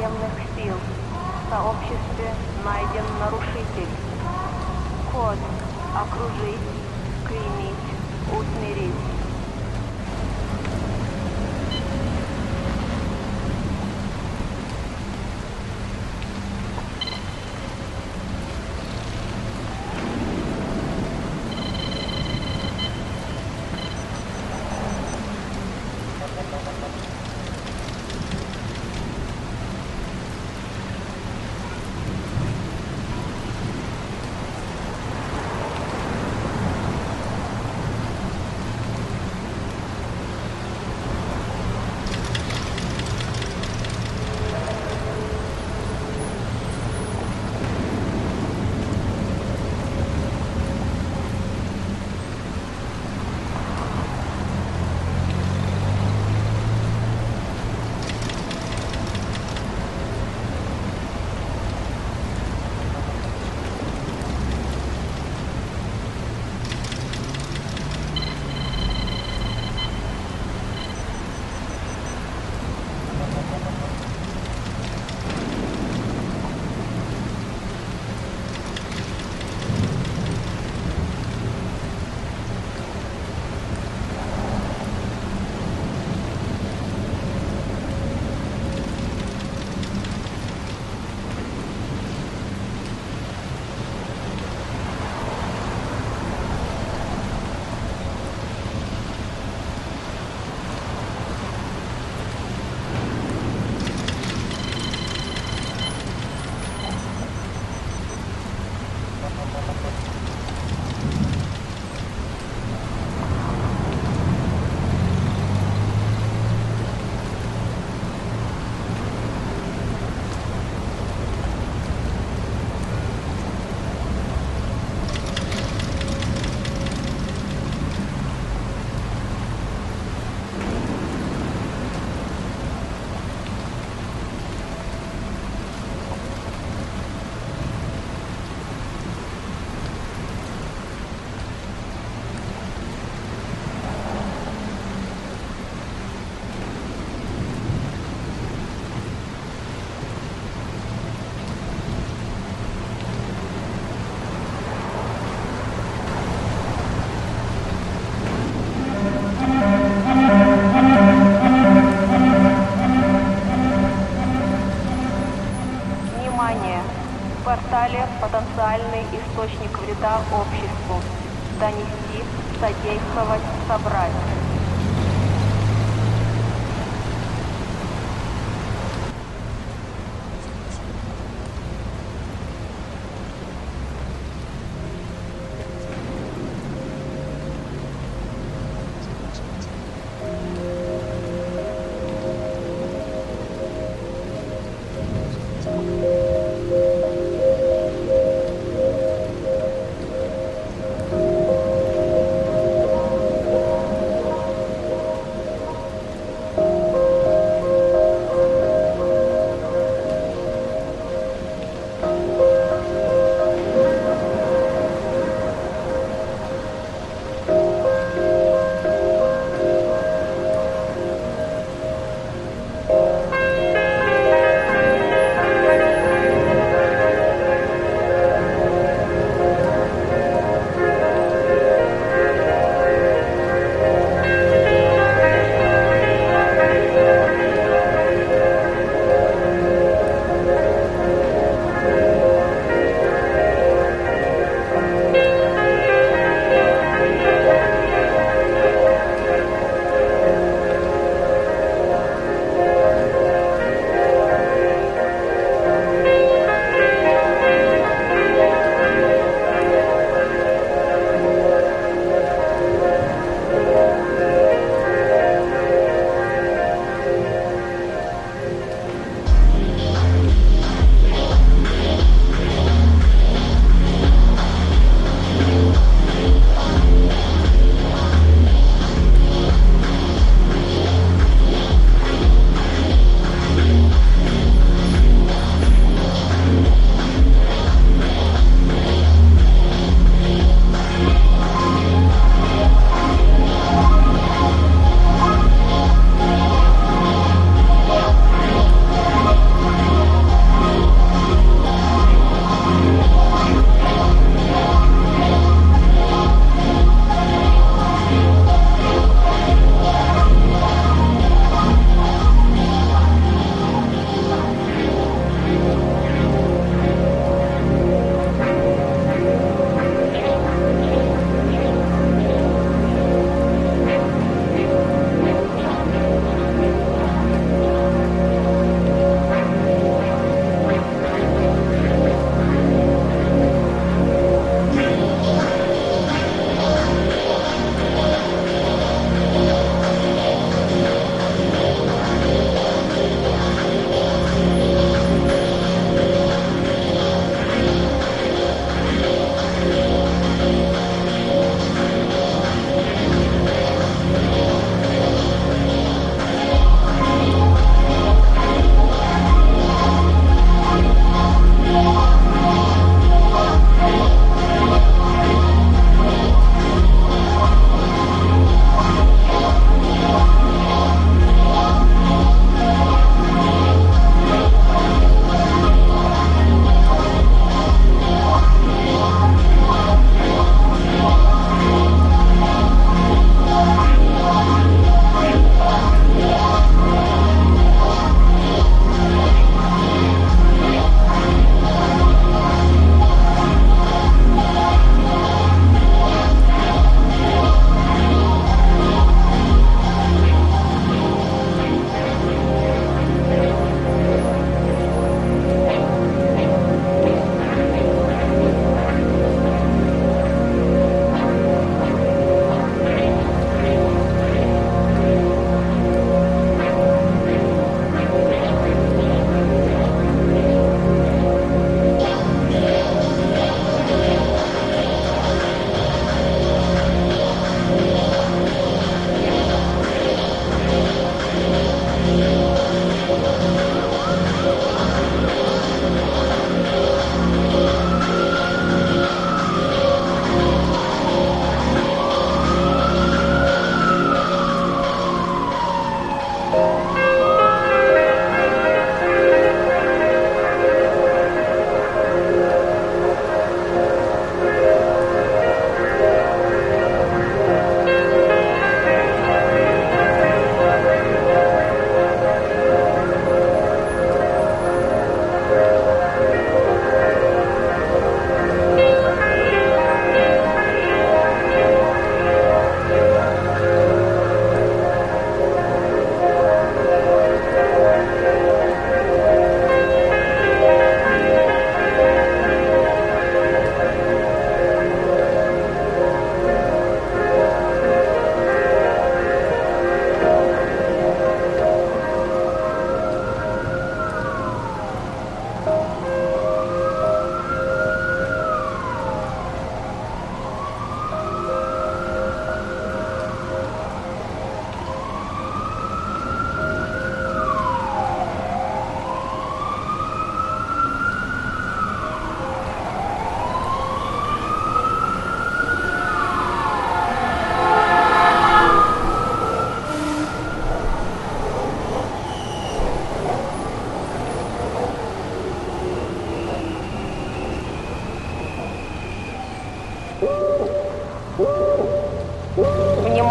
TM में вреда обществу. Донести, содействовать, собрать.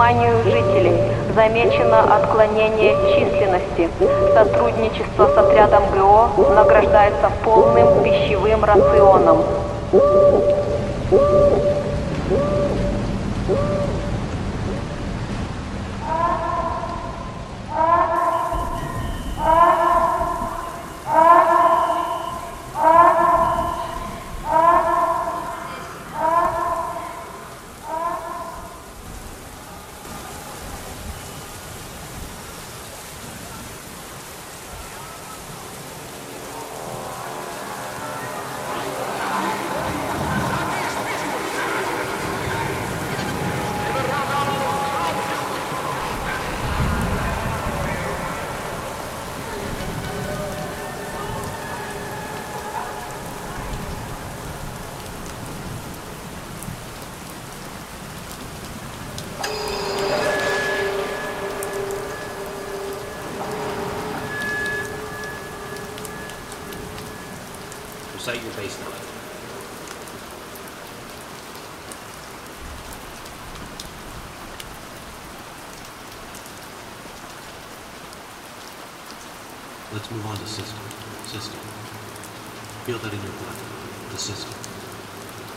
Вниманию жителей замечено отклонение численности. Сотрудничество с отрядом ГО награждается полным пищевым рационом. Let's move on to system. System. Feel that in your blood. The system.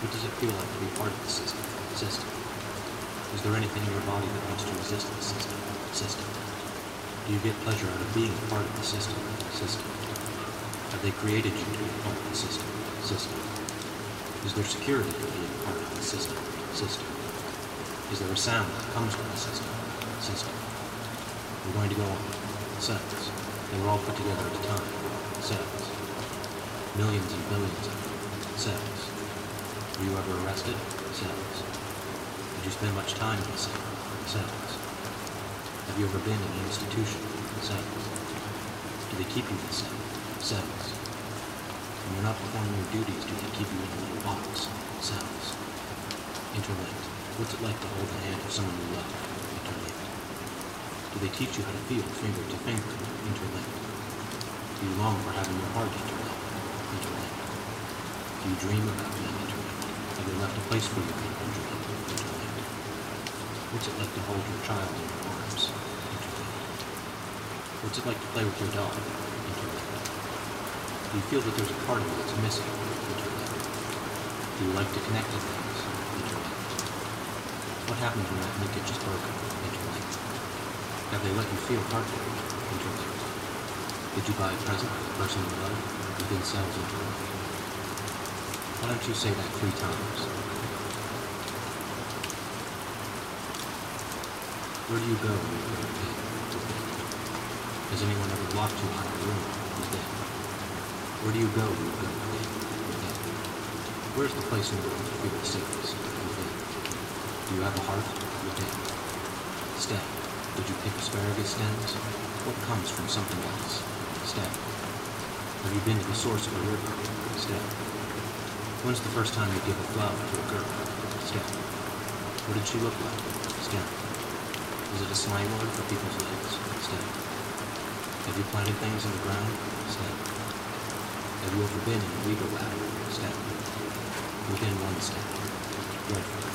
What does it feel like to be part of the system? System. Is there anything in your body that wants to resist the system? System. Do you get pleasure out of being part of the system? System. They created you to be part of the system? System. Is there security to being part of the system? System. Is there a sound that comes from the system? System. We're going to go on. Cells. They were all put together at a time. Cells. Millions and billions of them. Cells. Were you ever arrested? Cells. Did you spend much time in the cell? Cells. Have you ever been in an institution? Cells. Do they keep you in the cell? Cells. When you're not performing your duties, do they keep you in a little box? Cells. Interlinked. What's it like to hold the hand of someone you love? Interlinked. Do they teach you how to feel finger to finger? Interlinked. Do you long for having your heart interlinked? Interlinked. Do you dream about being interlinked? Have they left a place for you being interlinked? Interlinked. What's it like to hold your child in your arms? Interlinked. What's it like to play with your dog? You feel that there's a part of you that's missing? You like to connect to things? What happens when that linkage is broken? Interlinked. Have they let you feel heartbreak? Interlinked. Did you buy a present for the person you love? Within cells interlinked. Why don't you say that three times? Where do you go when you go to bed? Has anyone ever locked you out of a room? Where do you go? Where's the place in the world you feel the safest? Do you have a heart? Within. Stem. Did you pick asparagus stems? What comes from something else? Stem. Have you been to the source of a river? Stem. When's the first time you gave a flower to a girl? Stem. What did she look like? Stem. Was it a slang word for people's legs? Stem. Have you planted things in the ground? Stem. Have you ever been in a legal lab? Stem. Within one step. Dreadful.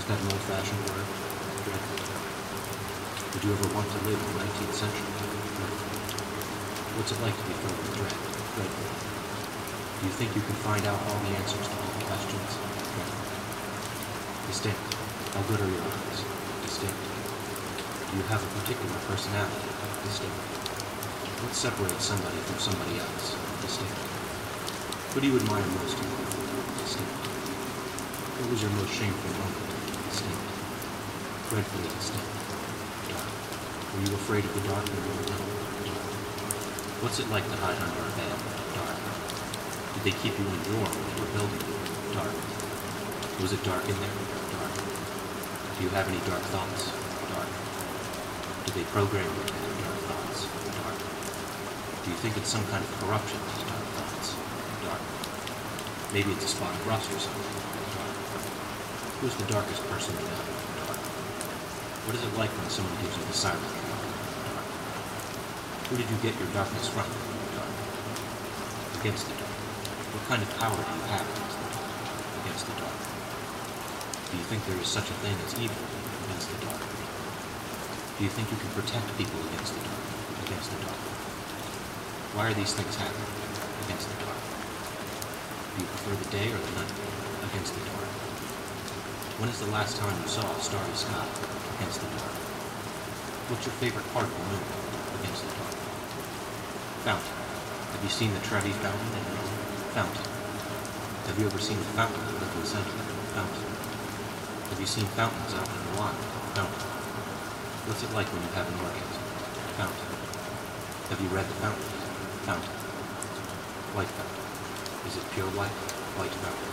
Is that an old-fashioned word? Dreadful. Would you ever want to live in the 19th century? Dreadful. What's it like to be filled with dread? Dreadful. Do you think you can find out all the answers to all the questions? Dreadful. Distinct. How good are your eyes? Distinct. Do you have a particular personality? Distinct. What separates somebody from somebody else? Who do you admire most? Distinct. What was your most shameful moment? Distinct. Dreadfully distinct. Dark. Were you afraid of the dark were little? Dark. What's it like to hide under a bed? Dark. Did they keep you in a drawer when they were building? Dark. Was it dark in there? Dark. Do you have any dark thoughts? Dark. Do they program you? Dark. Do you think it's some kind of corruption, dark thoughts? Dark. Maybe it's a spot of rust or something. Dark. Who's the darkest person you know? Dark. What is it like when someone gives you the silent treatment? Dark. Who did you get your darkness from? Dark. Against the dark. What kind of power do you have against the dark? Against the dark. Do you think there is such a thing as evil against the dark? Do you think you can protect people against the dark? Against the dark? Why are these things happening against the dark? Do you prefer the day or the night against the dark? When is the last time you saw a starry sky against the dark? What's your favorite part of the moon against the dark? Fountain. Have you seen the Trevi Fountain in Italy? Fountain. Have you ever seen the fountain in Lincoln Center? Fountain. Have you seen fountains out in the wild? Fountain. What's it like when you have an orgasm? Fountain. Have you read the fountain? Fountain. White fountain. Is it pure white? White fountain.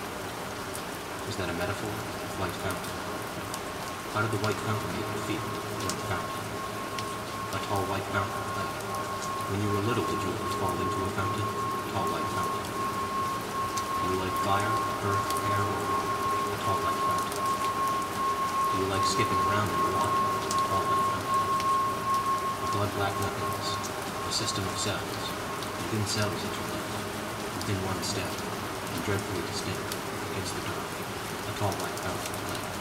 Is that a metaphor? White fountain. How did the white fountain make you feel? White fountain. A tall white fountain. Like when you were little, did you ever fall into a fountain? Tall white fountain. Do you like fire, earth, air, or water? A tall white fountain. Do you like skipping around in the water? Tall white fountain. A blood black nothingness. A system of cells. Within cells interlinked. Within one step. And dreadfully distinct. Against the dark. A tall white fountain. Like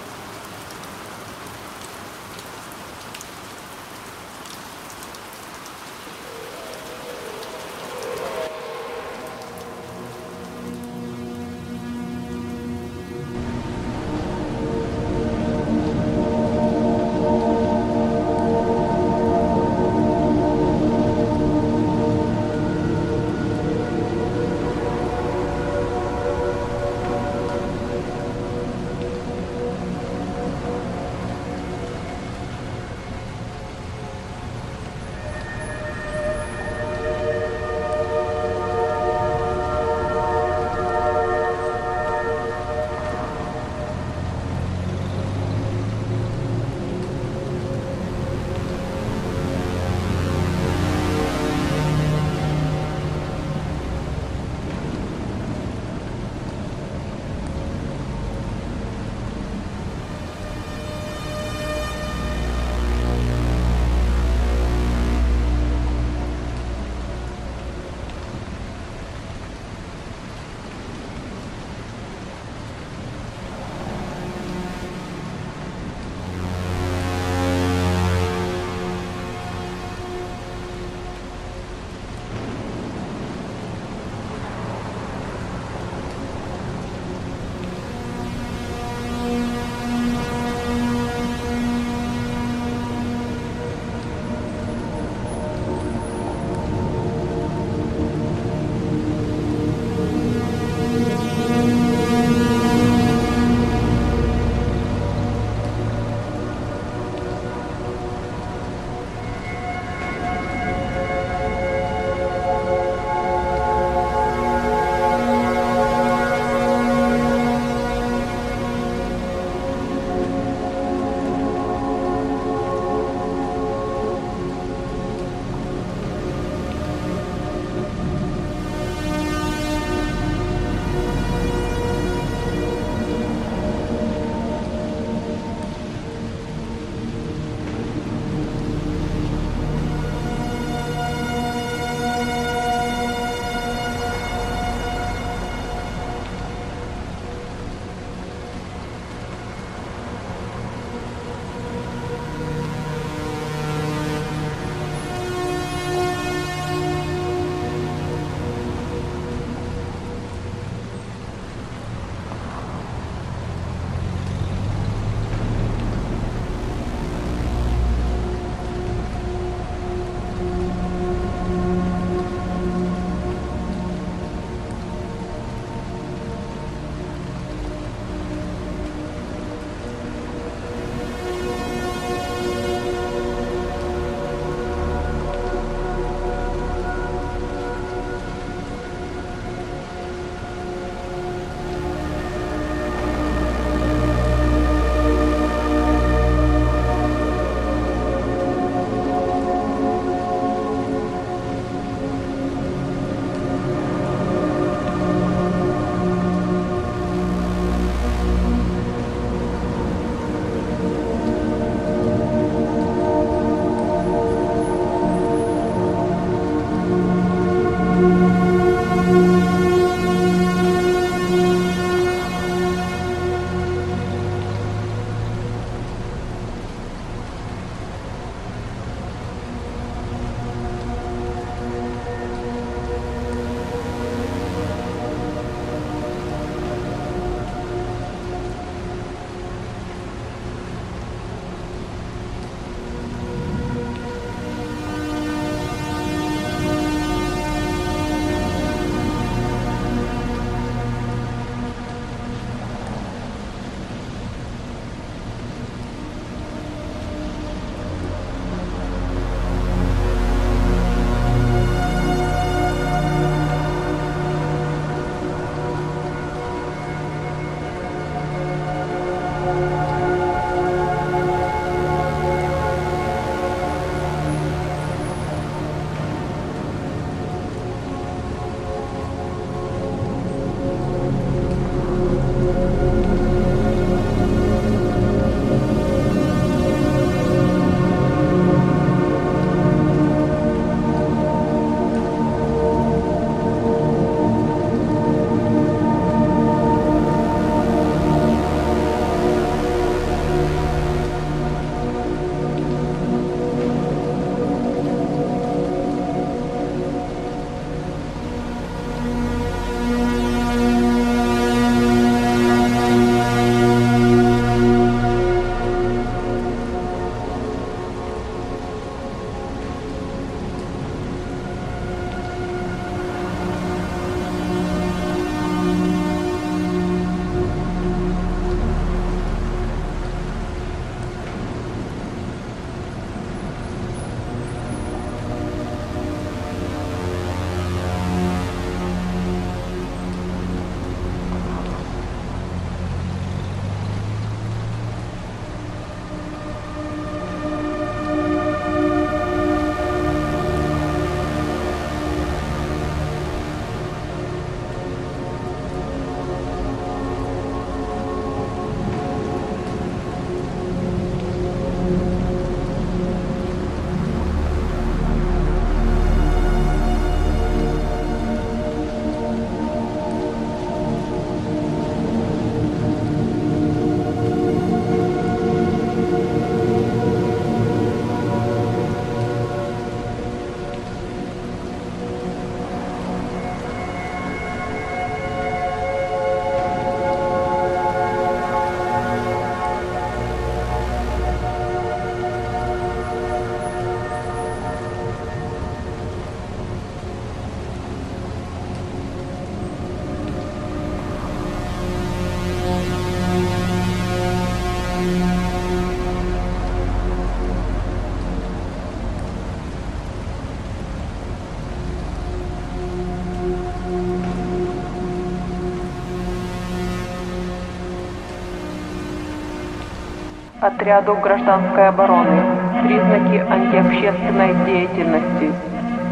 отряду гражданской обороны. Признаки антиобщественной деятельности.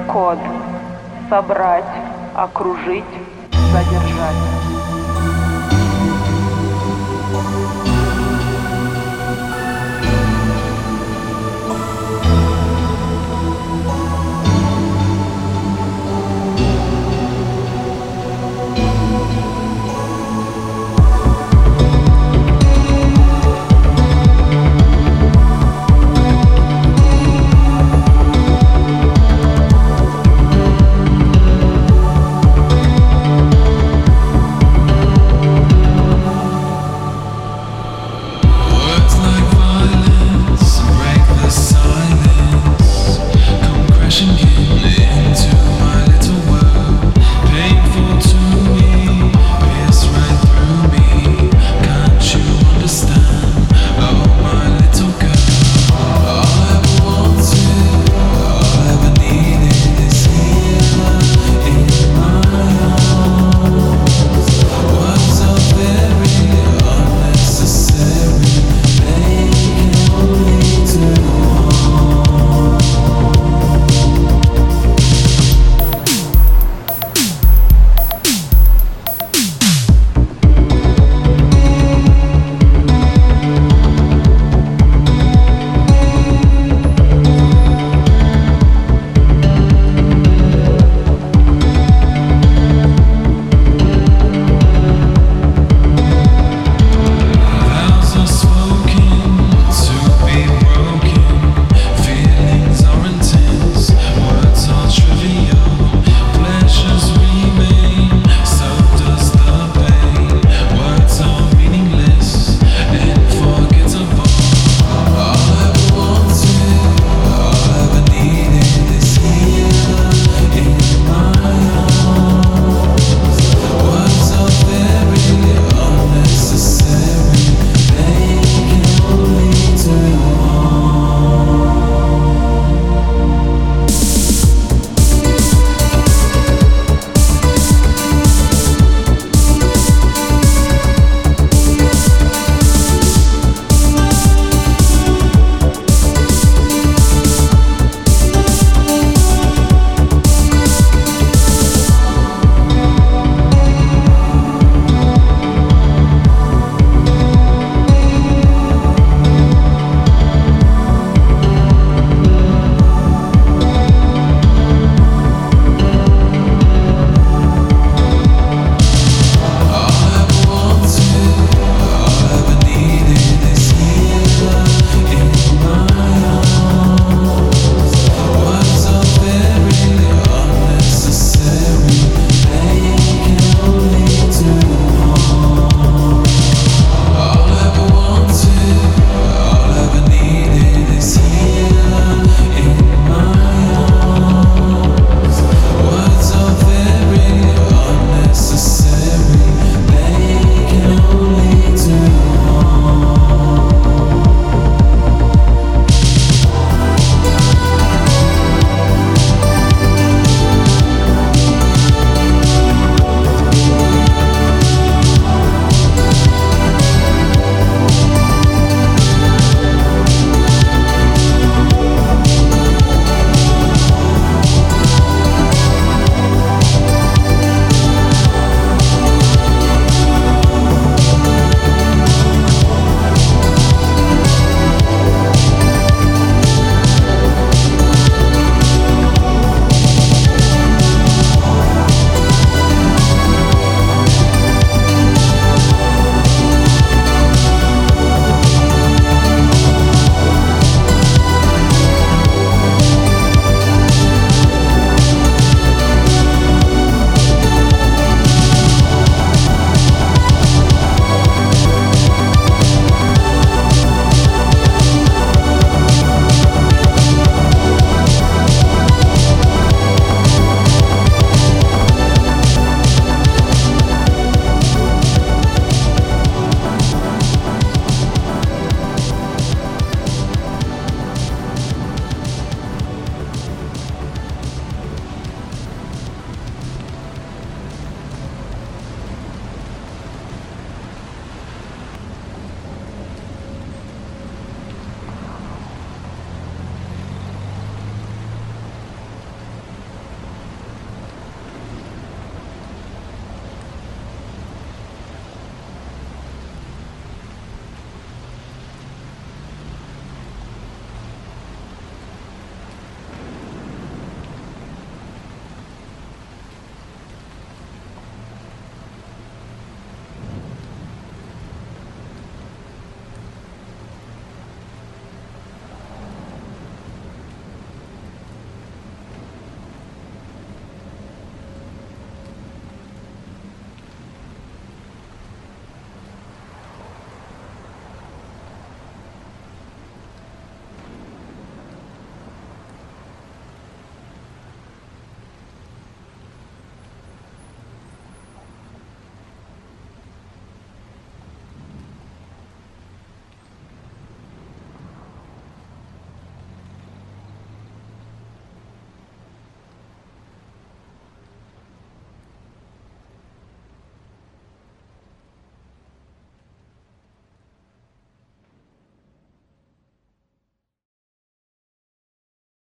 Код. Собрать, окружить, задержать.